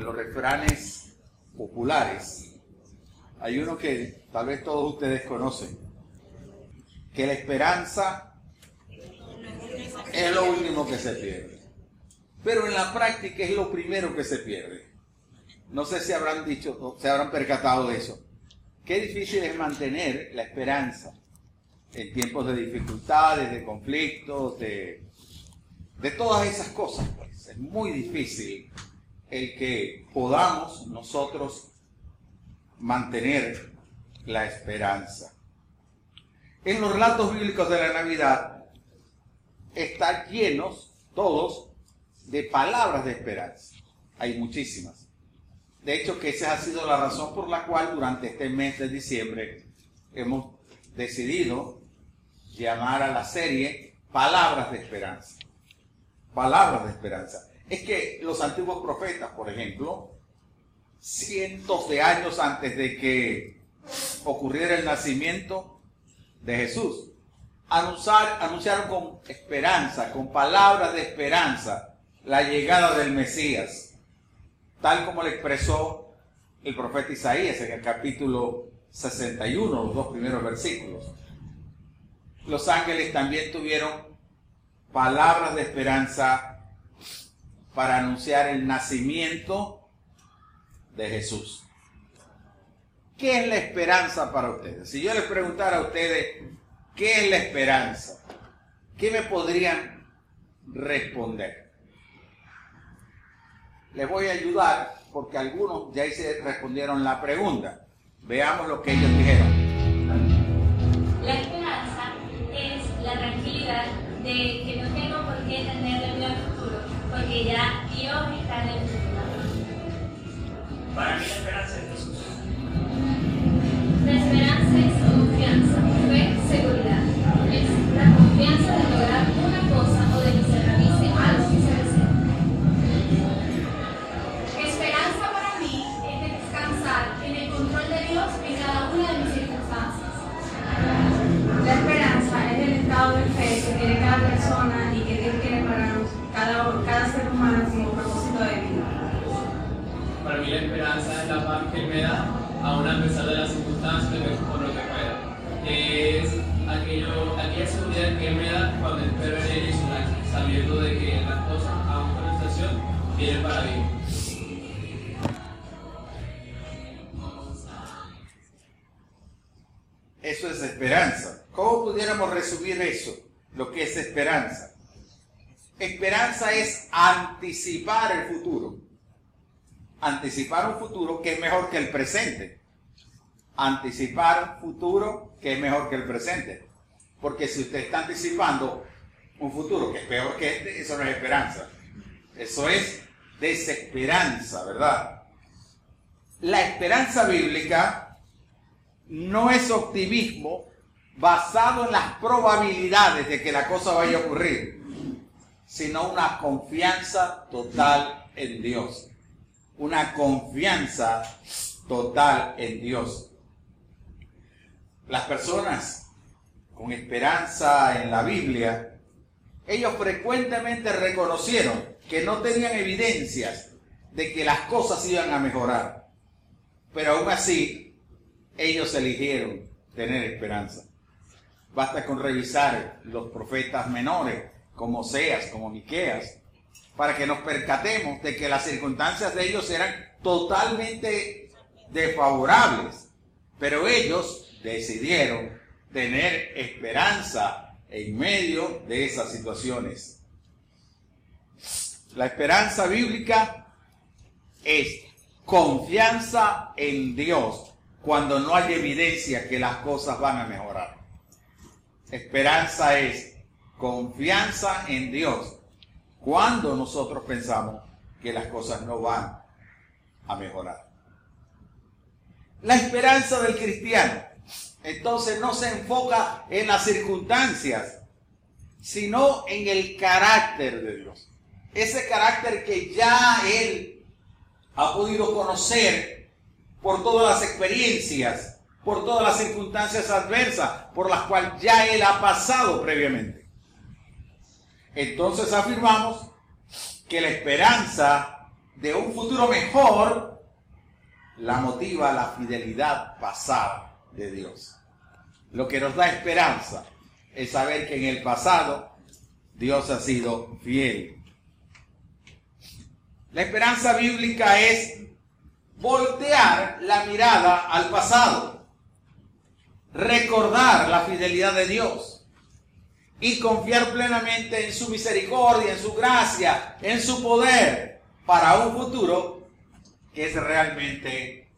los refranes populares, hay uno que tal vez todos ustedes conocen, que la esperanza es lo último que se pierde. Pero en la práctica es lo primero que se pierde. No sé si habrán dicho, se habrán percatado de eso. Qué difícil es mantener la esperanza en tiempos de dificultades, de conflictos, de, de todas esas cosas. Pues. Es muy difícil el que podamos nosotros mantener la esperanza. En los relatos bíblicos de la Navidad están llenos todos de palabras de esperanza. Hay muchísimas. De hecho, que esa ha sido la razón por la cual durante este mes de diciembre hemos decidido llamar a la serie Palabras de Esperanza. Palabras de Esperanza. Es que los antiguos profetas, por ejemplo, cientos de años antes de que ocurriera el nacimiento de Jesús, anunciaron con esperanza, con palabras de esperanza, la llegada del Mesías, tal como le expresó el profeta Isaías en el capítulo 61, los dos primeros versículos. Los ángeles también tuvieron palabras de esperanza para anunciar el nacimiento de Jesús. ¿Qué es la esperanza para ustedes? Si yo les preguntara a ustedes, ¿qué es la esperanza? ¿Qué me podrían responder? Les voy a ayudar porque algunos ya se respondieron la pregunta. Veamos lo que ellos dijeron. La esperanza es la tranquilidad de que porque ya Dios está en el futuro. Para mí la esperanza es Jesús. La esperanza es confianza, fe, seguridad. La paz que me da, aún a pesar de las circunstancias de por lo que pueda. Es aquello, aquella seguridad que me da cuando espero en Él y su sabiendo de que las cosas, aún con la situación, vienen para bien. Eso es esperanza. ¿Cómo pudiéramos resumir eso? Lo que es esperanza. Esperanza es anticipar el futuro. Anticipar un futuro que es mejor que el presente. Anticipar un futuro que es mejor que el presente. Porque si usted está anticipando un futuro que es peor que este, eso no es esperanza. Eso es desesperanza, ¿verdad? La esperanza bíblica no es optimismo basado en las probabilidades de que la cosa vaya a ocurrir, sino una confianza total en Dios. Una confianza total en Dios. Las personas con esperanza en la Biblia, ellos frecuentemente reconocieron que no tenían evidencias de que las cosas iban a mejorar. Pero aún así, ellos eligieron tener esperanza. Basta con revisar los profetas menores, como Oseas, como Miqueas, para que nos percatemos de que las circunstancias de ellos eran totalmente desfavorables. Pero ellos decidieron tener esperanza en medio de esas situaciones. La esperanza bíblica es confianza en Dios cuando no hay evidencia que las cosas van a mejorar. Esperanza es confianza en Dios cuando nosotros pensamos que las cosas no van a mejorar. La esperanza del cristiano entonces no se enfoca en las circunstancias, sino en el carácter de Dios. Ese carácter que ya él ha podido conocer por todas las experiencias, por todas las circunstancias adversas por las cuales ya él ha pasado previamente. Entonces afirmamos que la esperanza de un futuro mejor, la motiva la fidelidad pasada de Dios. Lo que nos da esperanza es saber que en el pasado Dios ha sido fiel. La esperanza bíblica es voltear la mirada al pasado, recordar la fidelidad de Dios y confiar plenamente en su misericordia, en su gracia, en su poder para un futuro que es realmente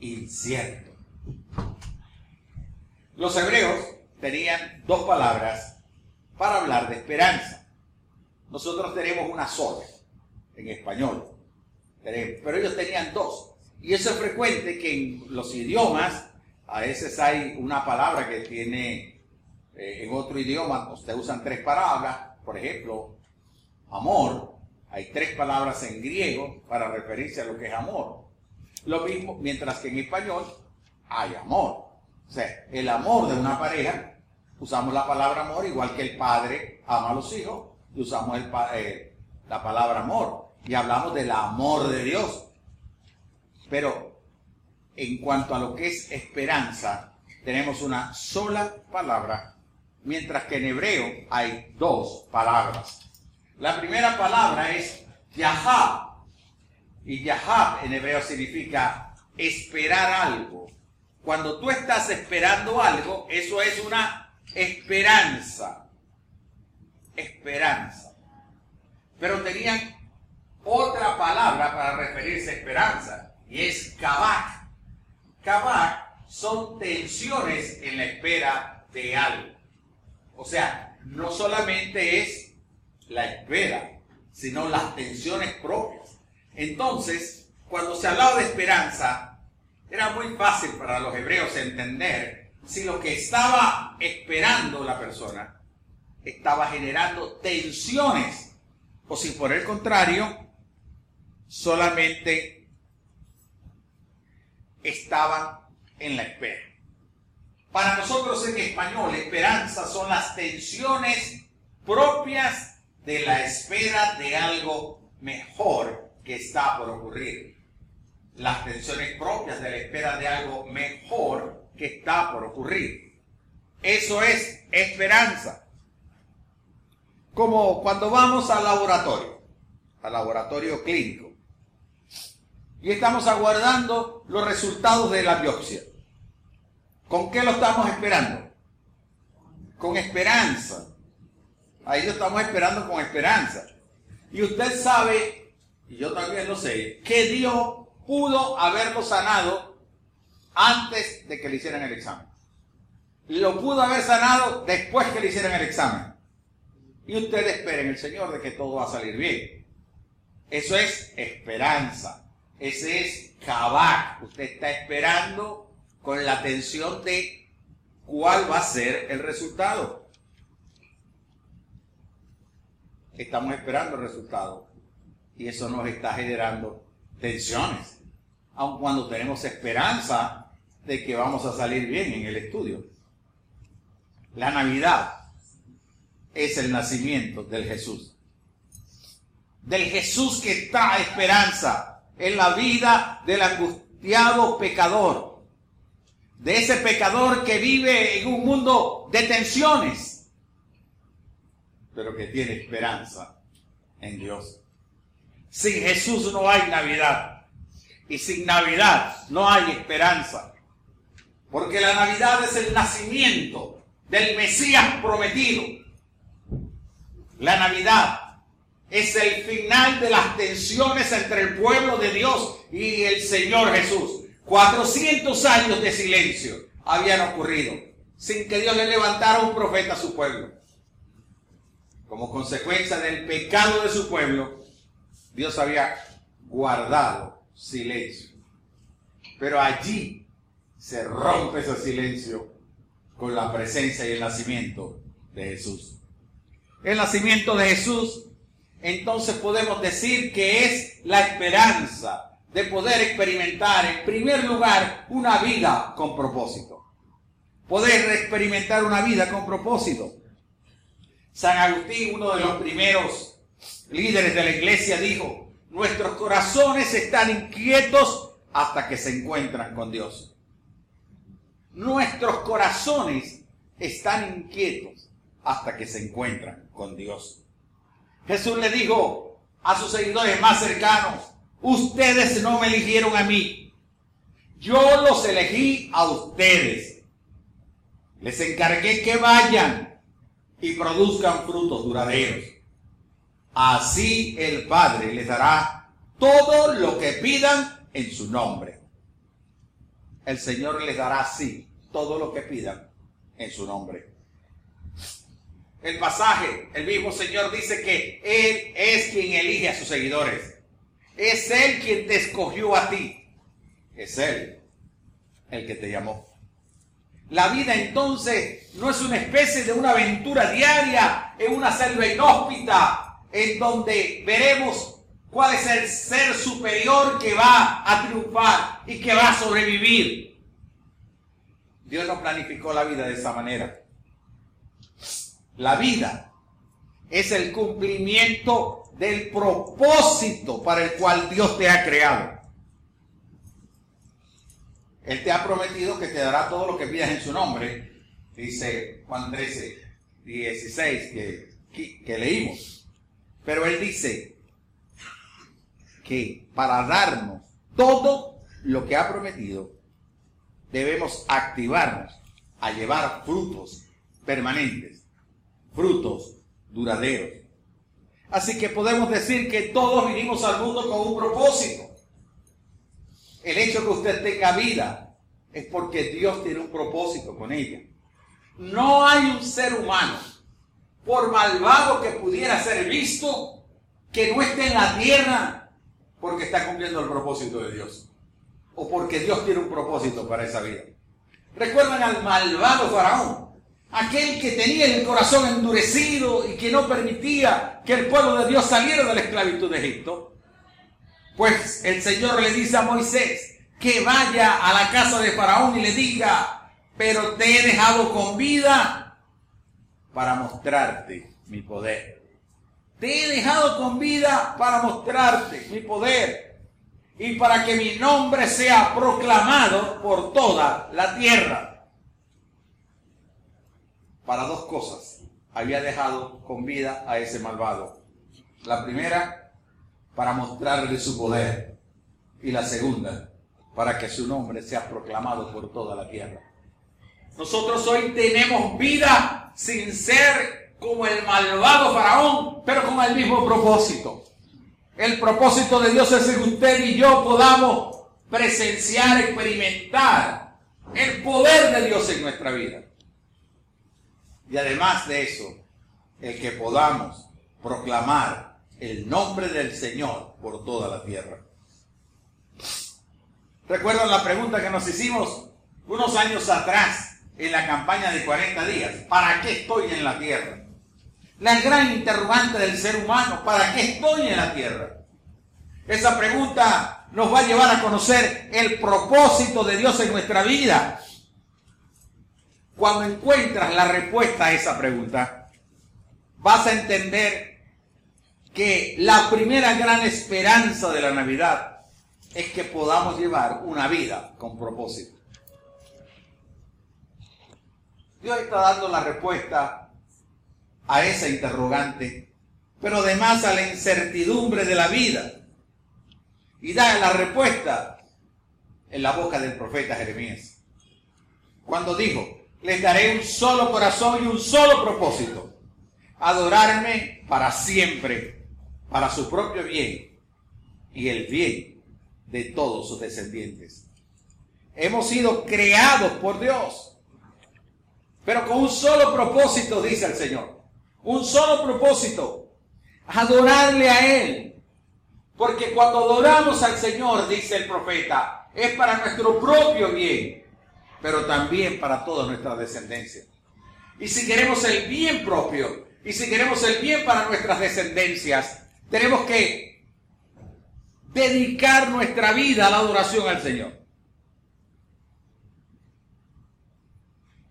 incierto. Los hebreos tenían dos palabras para hablar de esperanza. Nosotros tenemos una sola en español, pero ellos tenían dos. Y eso es frecuente que en los idiomas a veces hay una palabra que tiene eh, en otro idioma, ustedes usan tres palabras, por ejemplo, amor, hay tres palabras en griego para referirse a lo que es amor. Lo mismo, mientras que en español hay amor. O sea, el amor de una pareja, usamos la palabra amor igual que el padre ama a los hijos y usamos eh, la palabra amor. Y hablamos del amor de Dios. Pero en cuanto a lo que es esperanza, tenemos una sola palabra, mientras que en hebreo hay dos palabras. La primera palabra es Yahab. Y Yahab en hebreo significa esperar algo. Cuando tú estás esperando algo, eso es una esperanza. Esperanza. Pero tenían otra palabra para referirse a esperanza y es kabak. Kabak son tensiones en la espera de algo. O sea, no solamente es la espera, sino las tensiones propias. Entonces, cuando se hablaba de esperanza, era muy fácil para los hebreos entender si lo que estaba esperando la persona estaba generando tensiones o si por el contrario solamente estaban en la espera. Para nosotros en español, esperanza son las tensiones propias de la espera de algo mejor que está por ocurrir. Las tensiones propias de la espera de algo mejor que está por ocurrir. Eso es esperanza. Como cuando vamos al laboratorio, al laboratorio clínico y estamos aguardando los resultados de la biopsia. ¿Con qué lo estamos esperando? Con esperanza. Ahí lo estamos esperando con esperanza. Y usted sabe, y yo también lo sé, que Dios pudo haberlo sanado antes de que le hicieran el examen. Lo pudo haber sanado después que le hicieran el examen. Y usted espera en el Señor de que todo va a salir bien. Eso es esperanza. Ese es Kabak. Usted está esperando con la atención de cuál va a ser el resultado. Estamos esperando el resultado. Y eso nos está generando tensiones. Aun cuando tenemos esperanza de que vamos a salir bien en el estudio. La Navidad es el nacimiento del Jesús. Del Jesús que trae esperanza en la vida del angustiado pecador, de ese pecador que vive en un mundo de tensiones, pero que tiene esperanza en Dios. Sin Jesús no hay Navidad y sin Navidad no hay esperanza, porque la Navidad es el nacimiento del Mesías prometido. La Navidad es el final de las tensiones entre el pueblo de Dios y el Señor Jesús. 400 años de silencio habían ocurrido sin que Dios le levantara un profeta a su pueblo. Como consecuencia del pecado de su pueblo, Dios había guardado silencio. Pero allí se rompe ese silencio con la presencia y el nacimiento de Jesús. El nacimiento de Jesús entonces podemos decir que es la esperanza de poder experimentar en primer lugar una vida con propósito. Poder experimentar una vida con propósito. San Agustín, uno de los primeros líderes de la iglesia, dijo, Nuestros corazones están inquietos hasta que se encuentran con Dios. Nuestros corazones están inquietos hasta que se encuentran con Dios. Jesús le dijo a sus seguidores más cercanos, ustedes no me eligieron a mí, yo los elegí a ustedes. Les encargué que vayan y produzcan frutos duraderos. Así el Padre les dará todo lo que pidan en su nombre. El Señor les dará así todo lo que pidan en su nombre. El pasaje, el mismo Señor dice que Él es quien elige a sus seguidores. Es Él quien te escogió a ti. Es Él el que te llamó. La vida entonces no es una especie de una aventura diaria en una selva inhóspita en donde veremos cuál es el ser superior que va a triunfar y que va a sobrevivir. Dios no planificó la vida de esa manera. La vida es el cumplimiento del propósito para el cual Dios te ha creado. Él te ha prometido que te dará todo lo que pidas en su nombre, dice Juan 13, 16 que, que leímos. Pero Él dice que para darnos todo lo que ha prometido, debemos activarnos a llevar frutos permanentes, frutos duraderos. Así que podemos decir que todos vinimos al mundo con un propósito. El hecho que usted tenga vida es porque Dios tiene un propósito con ella. No hay un ser humano, por malvado que pudiera ser visto, que no esté en la tierra porque está cumpliendo el propósito de Dios. O porque Dios tiene un propósito para esa vida. Recuerdan al malvado faraón, aquel que tenía el corazón endurecido y que no permitía que el pueblo de Dios saliera de la esclavitud de Egipto. Pues el Señor le dice a Moisés que vaya a la casa de Faraón y le diga, pero te he dejado con vida para mostrarte mi poder. Te he dejado con vida para mostrarte mi poder y para que mi nombre sea proclamado por toda la tierra. Para dos cosas había dejado con vida a ese malvado. La primera, para mostrarle su poder. Y la segunda, para que su nombre sea proclamado por toda la tierra. Nosotros hoy tenemos vida sin ser como el malvado faraón, pero con el mismo propósito. El propósito de Dios es que usted y yo podamos presenciar, experimentar el poder de Dios en nuestra vida. Y además de eso, el que podamos proclamar el nombre del Señor por toda la tierra. ¿Recuerdan la pregunta que nos hicimos unos años atrás en la campaña de 40 días? ¿Para qué estoy en la tierra? La gran interrogante del ser humano, ¿para qué estoy en la tierra? Esa pregunta nos va a llevar a conocer el propósito de Dios en nuestra vida. Cuando encuentras la respuesta a esa pregunta, vas a entender que la primera gran esperanza de la Navidad es que podamos llevar una vida con propósito. Dios está dando la respuesta a esa interrogante, pero además a la incertidumbre de la vida. Y da la respuesta en la boca del profeta Jeremías. Cuando dijo, les daré un solo corazón y un solo propósito, adorarme para siempre para su propio bien y el bien de todos sus descendientes. Hemos sido creados por Dios, pero con un solo propósito, dice el Señor. Un solo propósito, adorarle a Él. Porque cuando adoramos al Señor, dice el profeta, es para nuestro propio bien, pero también para toda nuestra descendencia. Y si queremos el bien propio, y si queremos el bien para nuestras descendencias, tenemos que dedicar nuestra vida a la adoración al Señor.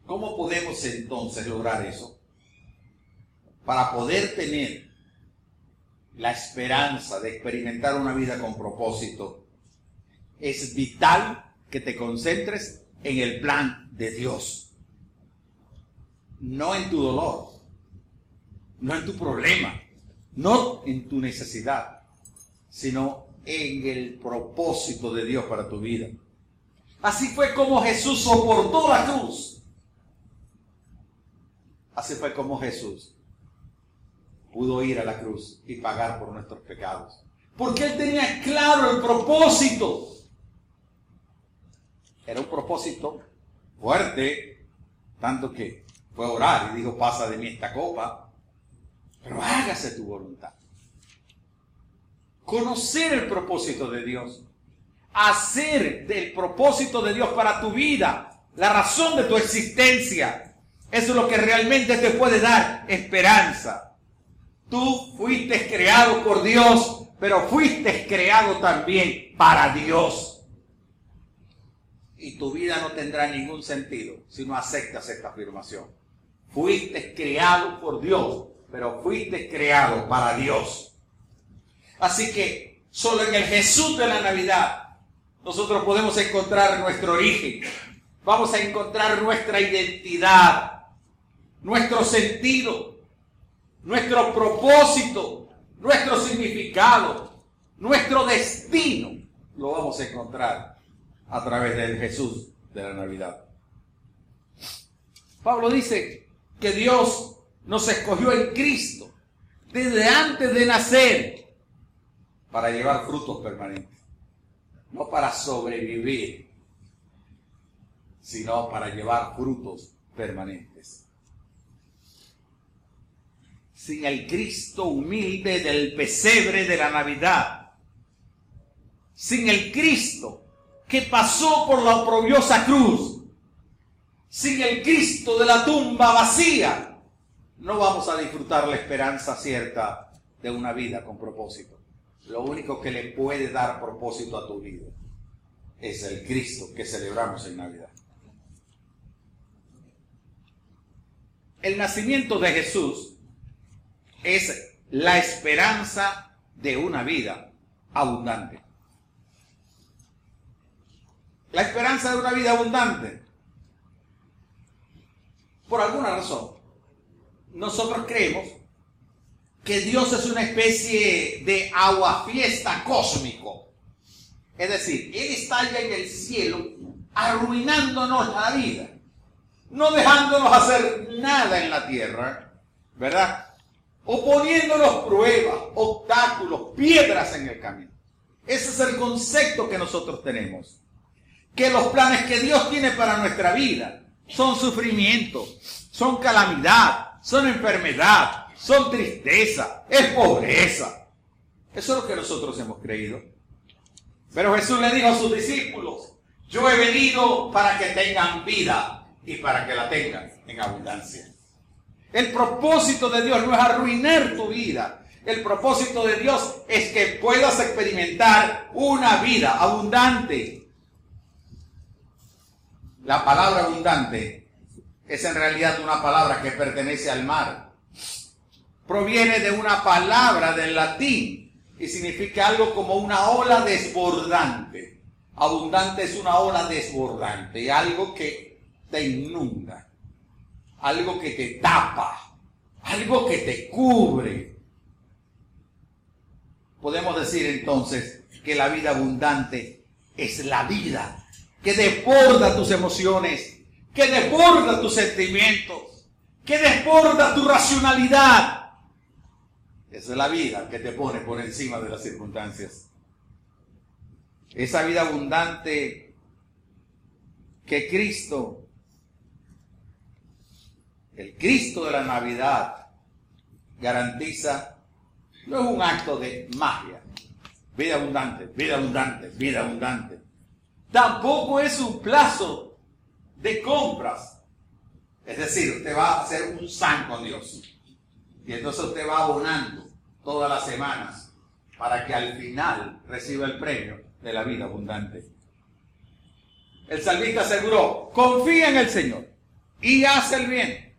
¿Cómo podemos entonces lograr eso? Para poder tener la esperanza de experimentar una vida con propósito, es vital que te concentres en el plan de Dios. No en tu dolor, no en tu problema, no en tu necesidad, sino en el propósito de Dios para tu vida. Así fue como Jesús soportó la cruz. Así fue como Jesús pudo ir a la cruz y pagar por nuestros pecados. Porque Él tenía claro el propósito. Era un propósito fuerte, tanto que fue a orar y dijo, pasa de mí esta copa, pero hágase tu voluntad. Conocer el propósito de Dios, hacer del propósito de Dios para tu vida la razón de tu existencia. Eso es lo que realmente te puede dar esperanza. Tú fuiste creado por Dios, pero fuiste creado también para Dios y tu vida no tendrá ningún sentido si no aceptas esta afirmación. Fuiste creado por Dios, pero fuiste creado para Dios. Así que solo en el Jesús de la Navidad nosotros podemos encontrar nuestro origen. Vamos a encontrar nuestra identidad, nuestro sentido, nuestro propósito, nuestro significado, nuestro destino. Lo vamos a encontrar a través del Jesús de la Navidad. Pablo dice que Dios nos escogió en Cristo desde antes de nacer para llevar frutos permanentes, no para sobrevivir, sino para llevar frutos permanentes. Sin el Cristo humilde del pesebre de la Navidad, sin el Cristo que pasó por la oprobiosa cruz, sin el Cristo de la tumba vacía, no vamos a disfrutar la esperanza cierta de una vida con propósito. Lo único que le puede dar propósito a tu vida es el Cristo que celebramos en Navidad. El nacimiento de Jesús es la esperanza de una vida abundante. La esperanza de una vida abundante. Por alguna razón, nosotros creemos que Dios es una especie de aguafiesta cósmico. Es decir, Él está allá en el cielo arruinándonos la vida, no dejándonos hacer nada en la tierra, ¿verdad? O poniéndonos pruebas, obstáculos, piedras en el camino. Ese es el concepto que nosotros tenemos que los planes que Dios tiene para nuestra vida son sufrimiento, son calamidad, son enfermedad, son tristeza, es pobreza. Eso es lo que nosotros hemos creído. Pero Jesús le dijo a sus discípulos, yo he venido para que tengan vida y para que la tengan en abundancia. El propósito de Dios no es arruinar tu vida. El propósito de Dios es que puedas experimentar una vida abundante, la palabra abundante es en realidad una palabra que pertenece al mar. Proviene de una palabra del latín y significa algo como una ola desbordante. Abundante es una ola desbordante, algo que te inunda, algo que te tapa, algo que te cubre. Podemos decir entonces que la vida abundante es la vida que desborda tus emociones, que desborda tus sentimientos, que desborda tu racionalidad. Esa es la vida que te pone por encima de las circunstancias. Esa vida abundante que Cristo, el Cristo de la Navidad, garantiza, no es un acto de magia. Vida abundante, vida abundante, vida abundante. Tampoco es un plazo de compras. Es decir, usted va a hacer un san con Dios. Y entonces usted va abonando todas las semanas para que al final reciba el premio de la vida abundante. El salmista aseguró, confía en el Señor y hace el bien.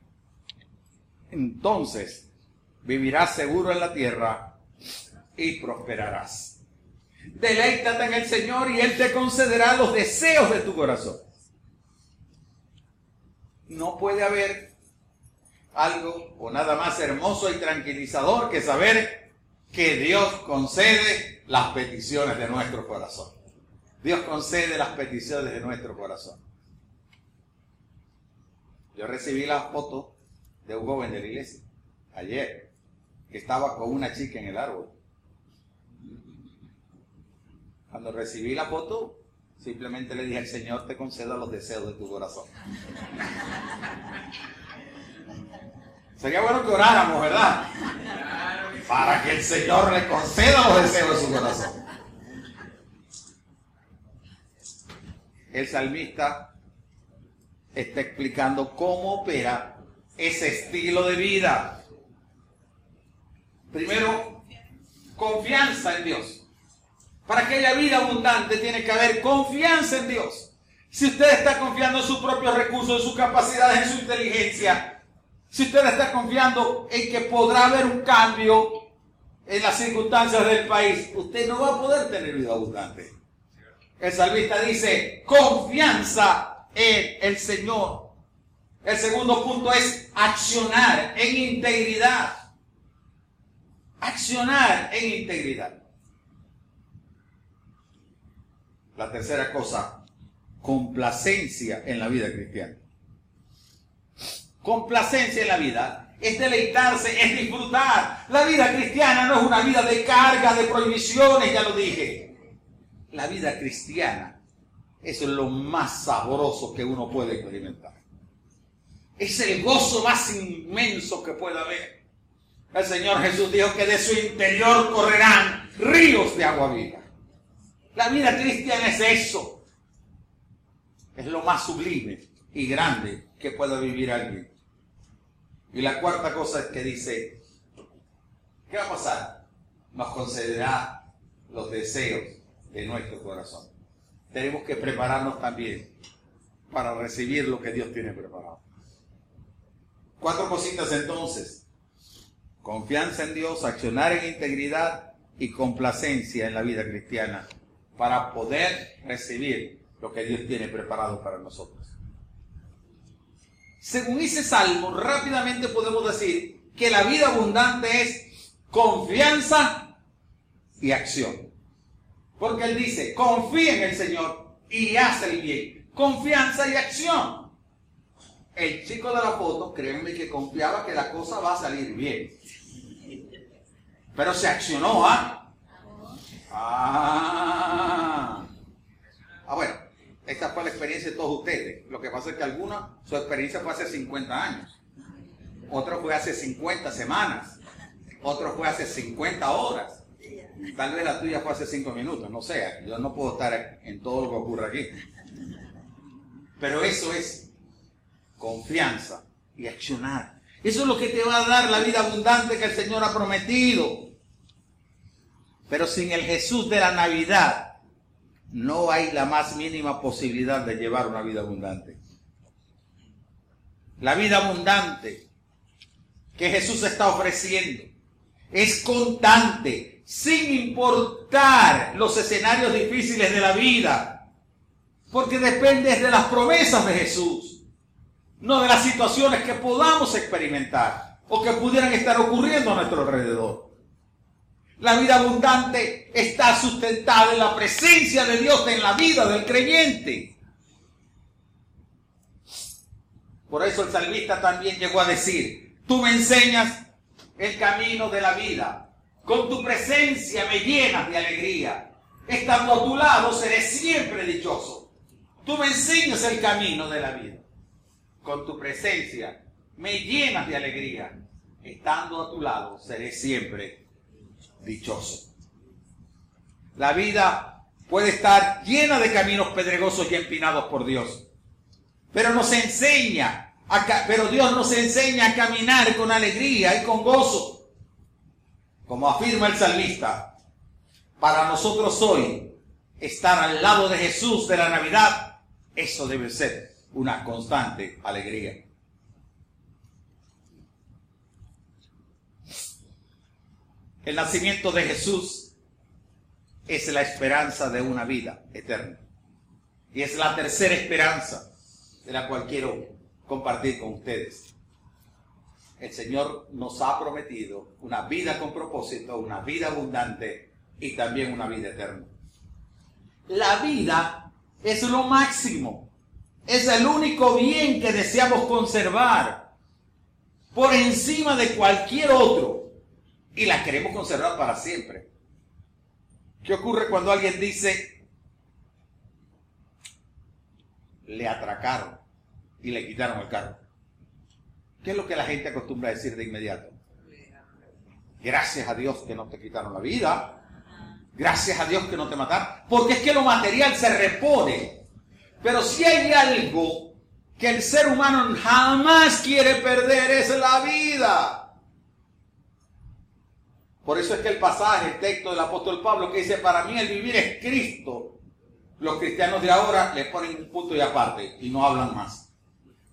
Entonces vivirás seguro en la tierra y prosperarás. Deleítate en el Señor y Él te concederá los deseos de tu corazón. No puede haber algo o nada más hermoso y tranquilizador que saber que Dios concede las peticiones de nuestro corazón. Dios concede las peticiones de nuestro corazón. Yo recibí la foto de un joven de la iglesia ayer, que estaba con una chica en el árbol. Cuando recibí la foto, simplemente le dije al Señor, te conceda los deseos de tu corazón. Sería bueno que oráramos, ¿verdad? Para que el Señor le conceda los deseos de su corazón. El salmista está explicando cómo opera ese estilo de vida. Primero, confianza en Dios. Para que haya vida abundante tiene que haber confianza en Dios. Si usted está confiando en sus propios recursos, en sus capacidades, en su inteligencia, si usted está confiando en que podrá haber un cambio en las circunstancias del país, usted no va a poder tener vida abundante. El salmista dice, confianza en el Señor. El segundo punto es accionar en integridad. Accionar en integridad. La tercera cosa, complacencia en la vida cristiana. Complacencia en la vida es deleitarse, es disfrutar. La vida cristiana no es una vida de carga, de prohibiciones, ya lo dije. La vida cristiana es lo más sabroso que uno puede experimentar. Es el gozo más inmenso que pueda haber. El Señor Jesús dijo que de su interior correrán ríos de agua viva. La vida cristiana es eso. Es lo más sublime y grande que pueda vivir alguien. Y la cuarta cosa es que dice, ¿qué va a pasar? Nos concederá los deseos de nuestro corazón. Tenemos que prepararnos también para recibir lo que Dios tiene preparado. Cuatro cositas entonces. Confianza en Dios, accionar en integridad y complacencia en la vida cristiana para poder recibir lo que Dios tiene preparado para nosotros. Según ese salmo, rápidamente podemos decir que la vida abundante es confianza y acción. Porque Él dice, confía en el Señor y hace el bien. Confianza y acción. El chico de la foto, créanme que confiaba que la cosa va a salir bien. Pero se accionó, ¿ah? Ah. Ah, bueno, esta fue la experiencia de todos ustedes. Lo que pasa es que alguna, su experiencia fue hace 50 años. Otro fue hace 50 semanas. Otro fue hace 50 horas. Tal vez la tuya fue hace 5 minutos, no sé. Yo no puedo estar en todo lo que ocurre aquí. Pero eso es confianza y accionar. Eso es lo que te va a dar la vida abundante que el Señor ha prometido. Pero sin el Jesús de la Navidad no hay la más mínima posibilidad de llevar una vida abundante. La vida abundante que Jesús está ofreciendo es constante, sin importar los escenarios difíciles de la vida, porque depende de las promesas de Jesús, no de las situaciones que podamos experimentar o que pudieran estar ocurriendo a nuestro alrededor. La vida abundante está sustentada en la presencia de Dios en la vida del creyente. Por eso el salmista también llegó a decir, tú me enseñas el camino de la vida, con tu presencia me llenas de alegría, estando a tu lado seré siempre dichoso. Tú me enseñas el camino de la vida, con tu presencia me llenas de alegría, estando a tu lado seré siempre dichoso. La vida puede estar llena de caminos pedregosos y empinados por Dios. Pero nos enseña, a, pero Dios nos enseña a caminar con alegría y con gozo. Como afirma el salmista, para nosotros hoy estar al lado de Jesús de la Navidad, eso debe ser una constante alegría. El nacimiento de Jesús es la esperanza de una vida eterna. Y es la tercera esperanza de la cual quiero compartir con ustedes. El Señor nos ha prometido una vida con propósito, una vida abundante y también una vida eterna. La vida es lo máximo, es el único bien que deseamos conservar por encima de cualquier otro y la queremos conservar para siempre. ¿Qué ocurre cuando alguien dice, le atracaron y le quitaron el carro? ¿Qué es lo que la gente acostumbra a decir de inmediato? Gracias a Dios que no te quitaron la vida. Gracias a Dios que no te mataron. Porque es que lo material se repone. Pero si hay algo que el ser humano jamás quiere perder es la vida. Por eso es que el pasaje, el texto del apóstol Pablo que dice, para mí el vivir es Cristo, los cristianos de ahora le ponen un punto y aparte y no hablan más.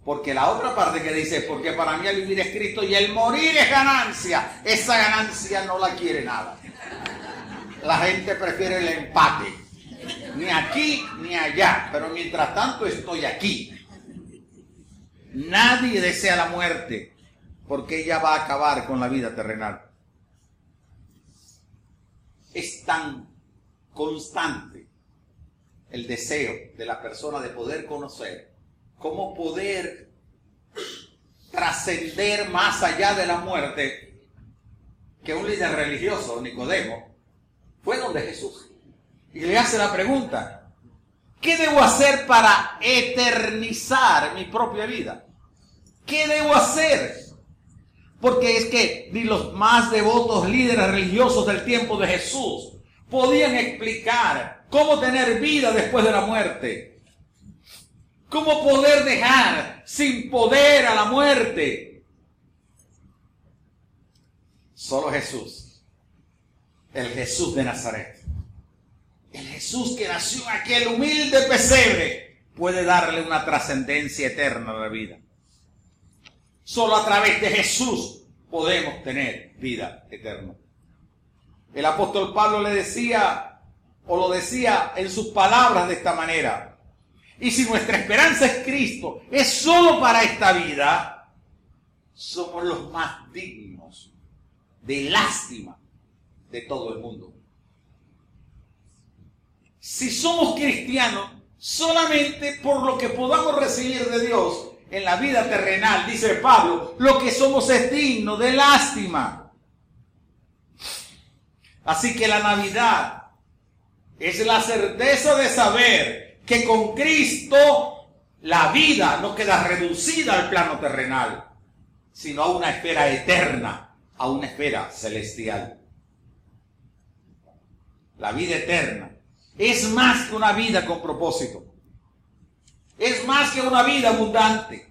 Porque la otra parte que dice, porque para mí el vivir es Cristo y el morir es ganancia, esa ganancia no la quiere nada. La gente prefiere el empate. Ni aquí ni allá, pero mientras tanto estoy aquí. Nadie desea la muerte, porque ella va a acabar con la vida terrenal es tan constante el deseo de la persona de poder conocer, cómo poder trascender más allá de la muerte, que un líder religioso, Nicodemo, fue donde Jesús y le hace la pregunta, ¿qué debo hacer para eternizar mi propia vida? ¿Qué debo hacer? Porque es que ni los más devotos líderes religiosos del tiempo de Jesús podían explicar cómo tener vida después de la muerte. Cómo poder dejar sin poder a la muerte. Solo Jesús, el Jesús de Nazaret, el Jesús que nació aquel humilde pesebre, puede darle una trascendencia eterna a la vida. Solo a través de Jesús podemos tener vida eterna. El apóstol Pablo le decía, o lo decía en sus palabras de esta manera, y si nuestra esperanza es Cristo, es solo para esta vida, somos los más dignos de lástima de todo el mundo. Si somos cristianos, solamente por lo que podamos recibir de Dios, en la vida terrenal, dice Pablo, lo que somos es digno de lástima. Así que la Navidad es la certeza de saber que con Cristo la vida no queda reducida al plano terrenal, sino a una esfera eterna, a una esfera celestial. La vida eterna es más que una vida con propósito. Es más que una vida abundante.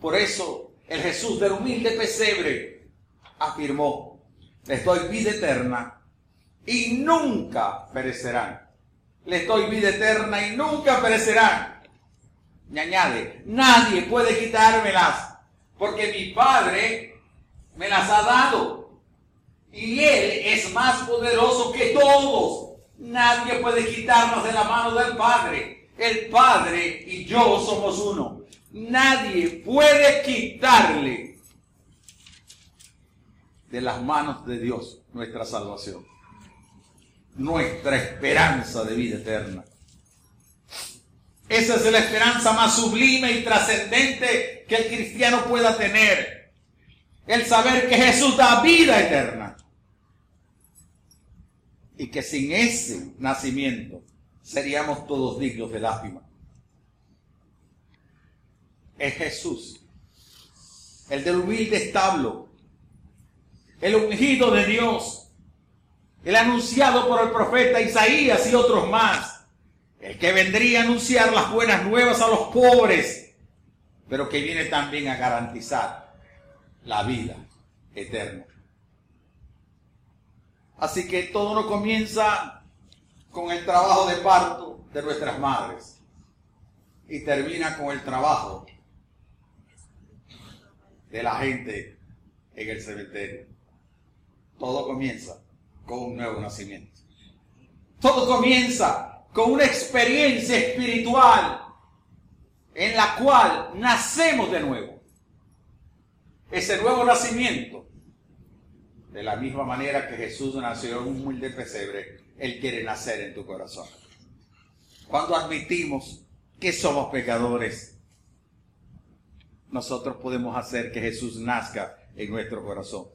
Por eso el Jesús del humilde pesebre afirmó, les doy vida eterna y nunca perecerán. Les doy vida eterna y nunca perecerán. Y añade, nadie puede quitármelas, porque mi Padre me las ha dado. Y Él es más poderoso que todos. Nadie puede quitarnos de la mano del Padre. El Padre y yo somos uno. Nadie puede quitarle de las manos de Dios nuestra salvación, nuestra esperanza de vida eterna. Esa es la esperanza más sublime y trascendente que el cristiano pueda tener. El saber que Jesús da vida eterna. Y que sin ese nacimiento seríamos todos dignos de lástima. Es Jesús, el del humilde establo, el ungido de Dios, el anunciado por el profeta Isaías y otros más, el que vendría a anunciar las buenas nuevas a los pobres, pero que viene también a garantizar la vida eterna. Así que todo no comienza con el trabajo de parto de nuestras madres y termina con el trabajo de la gente en el cementerio. Todo comienza con un nuevo nacimiento. Todo comienza con una experiencia espiritual en la cual nacemos de nuevo. Ese nuevo nacimiento, de la misma manera que Jesús nació en un humilde pesebre, Él quiere nacer en tu corazón. Cuando admitimos que somos pecadores, nosotros podemos hacer que Jesús nazca en nuestro corazón.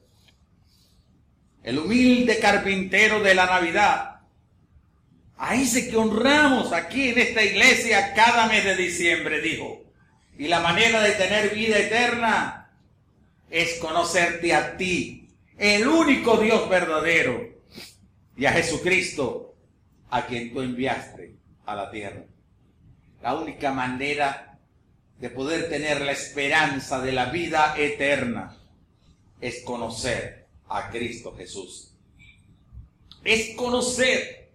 El humilde carpintero de la Navidad. Ahí se que honramos aquí en esta iglesia cada mes de diciembre, dijo. Y la manera de tener vida eterna es conocerte a ti, el único Dios verdadero, y a Jesucristo, a quien tú enviaste a la tierra. La única manera de poder tener la esperanza de la vida eterna es conocer a Cristo Jesús. Es conocer,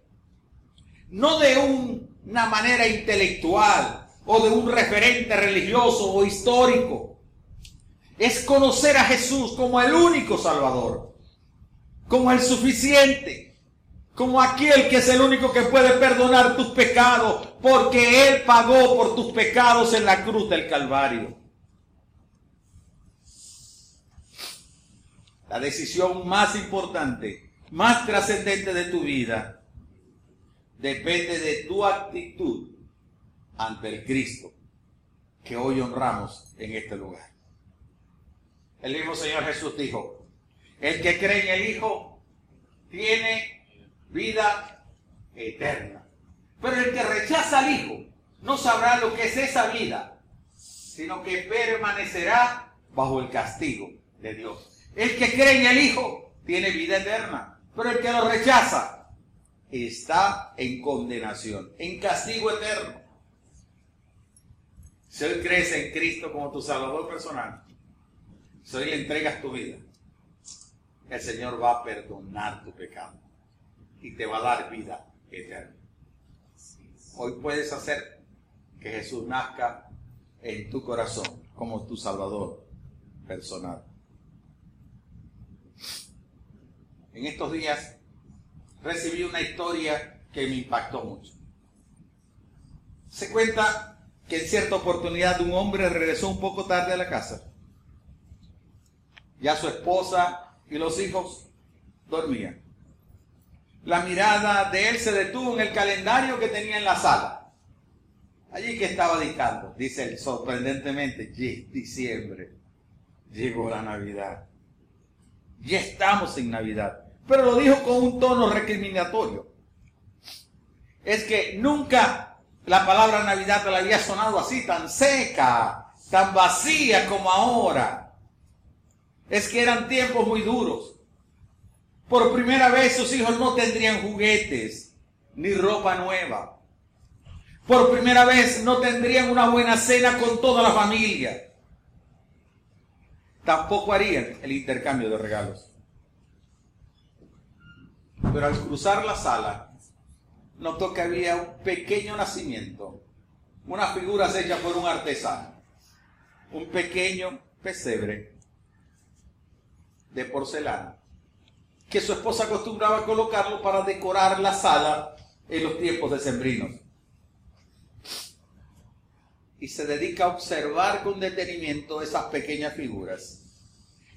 no de una manera intelectual o de un referente religioso o histórico. Es conocer a Jesús como el único Salvador, como el suficiente, como aquel que es el único que puede perdonar tus pecados, porque Él pagó por tus pecados en la cruz del Calvario. La decisión más importante, más trascendente de tu vida, depende de tu actitud ante el Cristo que hoy honramos en este lugar. El mismo Señor Jesús dijo, el que cree en el Hijo tiene vida eterna. Pero el que rechaza al Hijo no sabrá lo que es esa vida, sino que permanecerá bajo el castigo de Dios. El que cree en el Hijo tiene vida eterna, pero el que lo rechaza está en condenación, en castigo eterno. Si hoy crees en Cristo como tu Salvador personal, si hoy le entregas tu vida, el Señor va a perdonar tu pecado y te va a dar vida eterna. Hoy puedes hacer que Jesús nazca en tu corazón como tu Salvador personal. en estos días recibí una historia que me impactó mucho. Se cuenta que en cierta oportunidad un hombre regresó un poco tarde a la casa. Ya su esposa y los hijos dormían. La mirada de él se detuvo en el calendario que tenía en la sala. Allí que estaba dictando, dice él sorprendentemente, diciembre, llegó la Navidad. Ya estamos en Navidad pero lo dijo con un tono recriminatorio. Es que nunca la palabra Navidad le había sonado así, tan seca, tan vacía como ahora. Es que eran tiempos muy duros. Por primera vez sus hijos no tendrían juguetes ni ropa nueva. Por primera vez no tendrían una buena cena con toda la familia. Tampoco harían el intercambio de regalos. Pero al cruzar la sala, notó que había un pequeño nacimiento, unas figuras hechas por un artesano, un pequeño pesebre de porcelana, que su esposa acostumbraba colocarlo para decorar la sala en los tiempos decembrinos. Y se dedica a observar con detenimiento esas pequeñas figuras.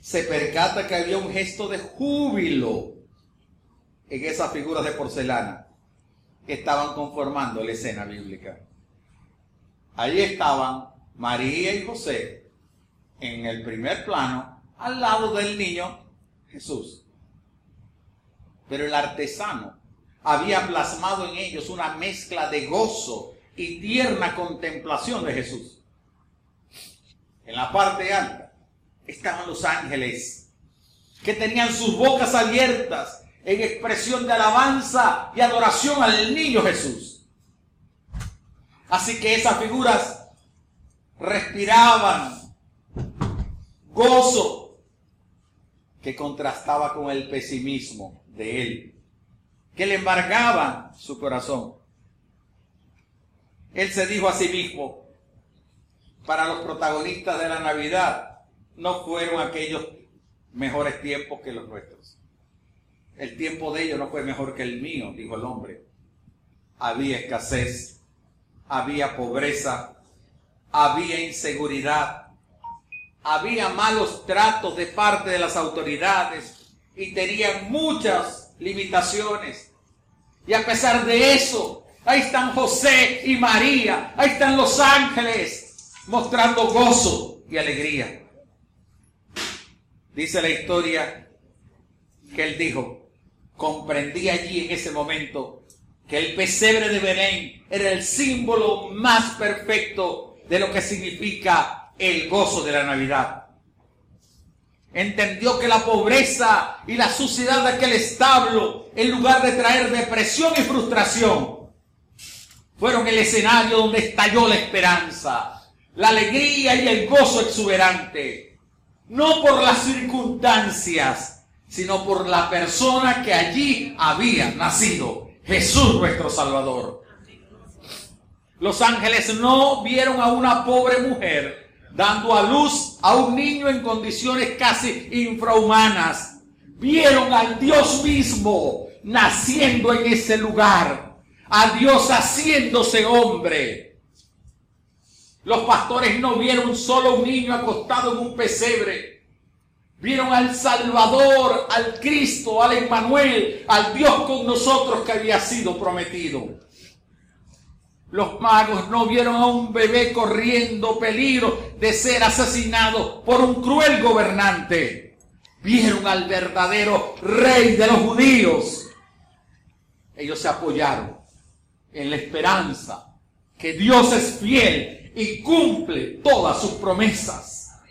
Se percata que había un gesto de júbilo en esas figuras de porcelana que estaban conformando la escena bíblica. Allí estaban María y José en el primer plano, al lado del niño Jesús. Pero el artesano había plasmado en ellos una mezcla de gozo y tierna contemplación de Jesús. En la parte alta estaban los ángeles que tenían sus bocas abiertas en expresión de alabanza y adoración al niño Jesús. Así que esas figuras respiraban gozo que contrastaba con el pesimismo de él, que le embargaba su corazón. Él se dijo a sí mismo, para los protagonistas de la Navidad, no fueron aquellos mejores tiempos que los nuestros. El tiempo de ellos no fue mejor que el mío, dijo el hombre. Había escasez, había pobreza, había inseguridad, había malos tratos de parte de las autoridades y tenían muchas limitaciones. Y a pesar de eso, ahí están José y María, ahí están los ángeles mostrando gozo y alegría. Dice la historia que él dijo, comprendí allí en ese momento que el pesebre de Belén era el símbolo más perfecto de lo que significa el gozo de la Navidad. Entendió que la pobreza y la suciedad de aquel establo, en lugar de traer depresión y frustración, fueron el escenario donde estalló la esperanza, la alegría y el gozo exuberante. No por las circunstancias, sino por la persona que allí había nacido, Jesús nuestro Salvador. Los ángeles no vieron a una pobre mujer dando a luz a un niño en condiciones casi infrahumanas. Vieron al Dios mismo naciendo en ese lugar, a Dios haciéndose hombre. Los pastores no vieron solo un niño acostado en un pesebre. Vieron al Salvador, al Cristo, al Emmanuel, al Dios con nosotros que había sido prometido. Los magos no vieron a un bebé corriendo peligro de ser asesinado por un cruel gobernante. Vieron al verdadero rey de los judíos. Ellos se apoyaron en la esperanza que Dios es fiel y cumple todas sus promesas.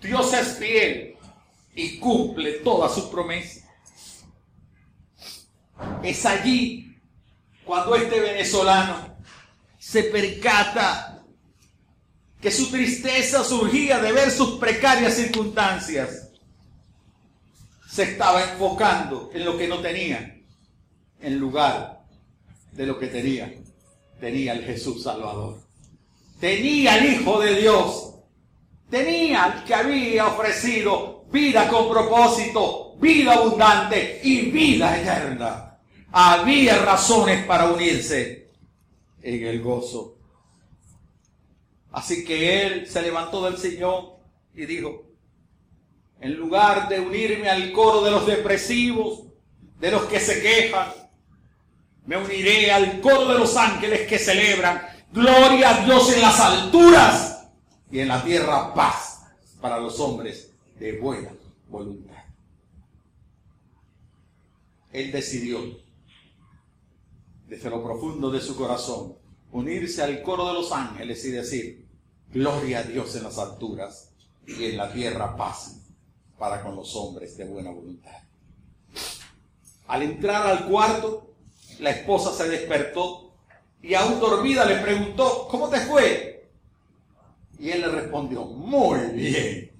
Dios es fiel y cumple todas sus promesas. Es allí cuando este venezolano se percata que su tristeza surgía de ver sus precarias circunstancias, se estaba enfocando en lo que no tenía, en lugar de lo que tenía. Tenía el Jesús Salvador. Tenía el Hijo de Dios. Tenía el que había ofrecido vida con propósito, vida abundante y vida eterna había razones para unirse en el gozo. Así que él se levantó del Señor y dijo, en lugar de unirme al coro de los depresivos, de los que se quejan, me uniré al coro de los ángeles que celebran gloria a Dios en las alturas y en la tierra paz para los hombres de buena voluntad. Él decidió desde lo profundo de su corazón, unirse al coro de los ángeles y decir, gloria a Dios en las alturas y en la tierra paz para con los hombres de buena voluntad. Al entrar al cuarto, la esposa se despertó y aún dormida le preguntó, ¿cómo te fue? Y él le respondió, muy bien,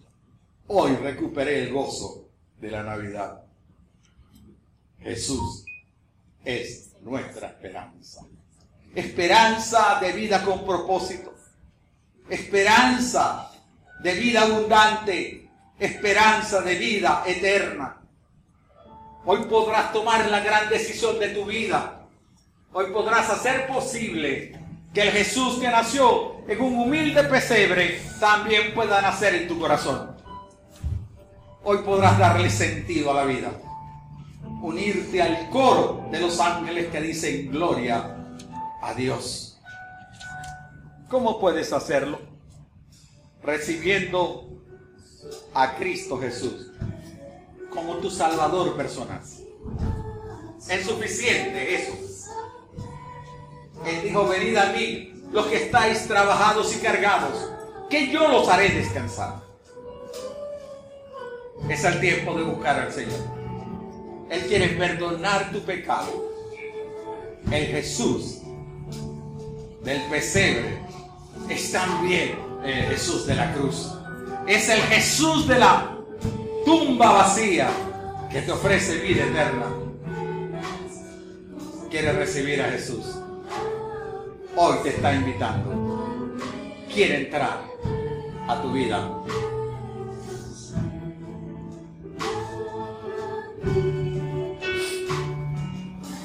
hoy recuperé el gozo de la Navidad. Jesús es nuestra esperanza. Esperanza de vida con propósito. Esperanza de vida abundante. Esperanza de vida eterna. Hoy podrás tomar la gran decisión de tu vida. Hoy podrás hacer posible que el Jesús que nació en un humilde pesebre también pueda nacer en tu corazón. Hoy podrás darle sentido a la vida unirte al coro de los ángeles que dicen gloria a Dios. ¿Cómo puedes hacerlo? Recibiendo a Cristo Jesús como tu Salvador personal. Es suficiente eso. Él dijo, venid a mí los que estáis trabajados y cargados, que yo los haré descansar. Es el tiempo de buscar al Señor. Él quiere perdonar tu pecado. El Jesús del pesebre es también el Jesús de la cruz. Es el Jesús de la tumba vacía que te ofrece vida eterna. Quiere recibir a Jesús. Hoy te está invitando. Quiere entrar a tu vida